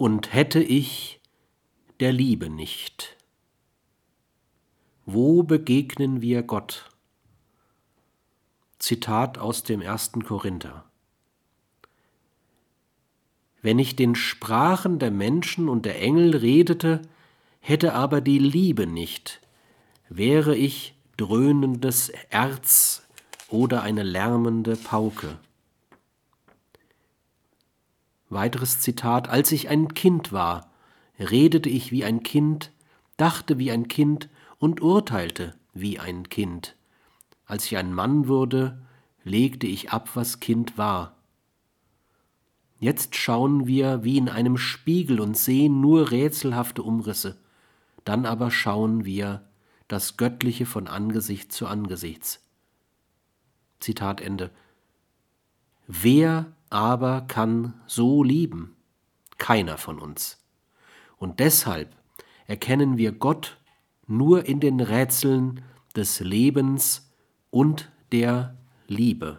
und hätte ich der Liebe nicht. Wo begegnen wir Gott? Zitat aus dem ersten Korinther. Wenn ich den Sprachen der Menschen und der Engel redete, hätte aber die Liebe nicht, wäre ich dröhnendes Erz oder eine lärmende Pauke. Weiteres Zitat, als ich ein Kind war, redete ich wie ein Kind, dachte wie ein Kind und urteilte wie ein Kind. Als ich ein Mann wurde, legte ich ab, was Kind war. Jetzt schauen wir wie in einem Spiegel und sehen nur rätselhafte Umrisse, dann aber schauen wir das Göttliche von Angesicht zu Angesichts. Zitat Ende. Wer aber kann so lieben? Keiner von uns. Und deshalb erkennen wir Gott nur in den Rätseln des Lebens und der Liebe.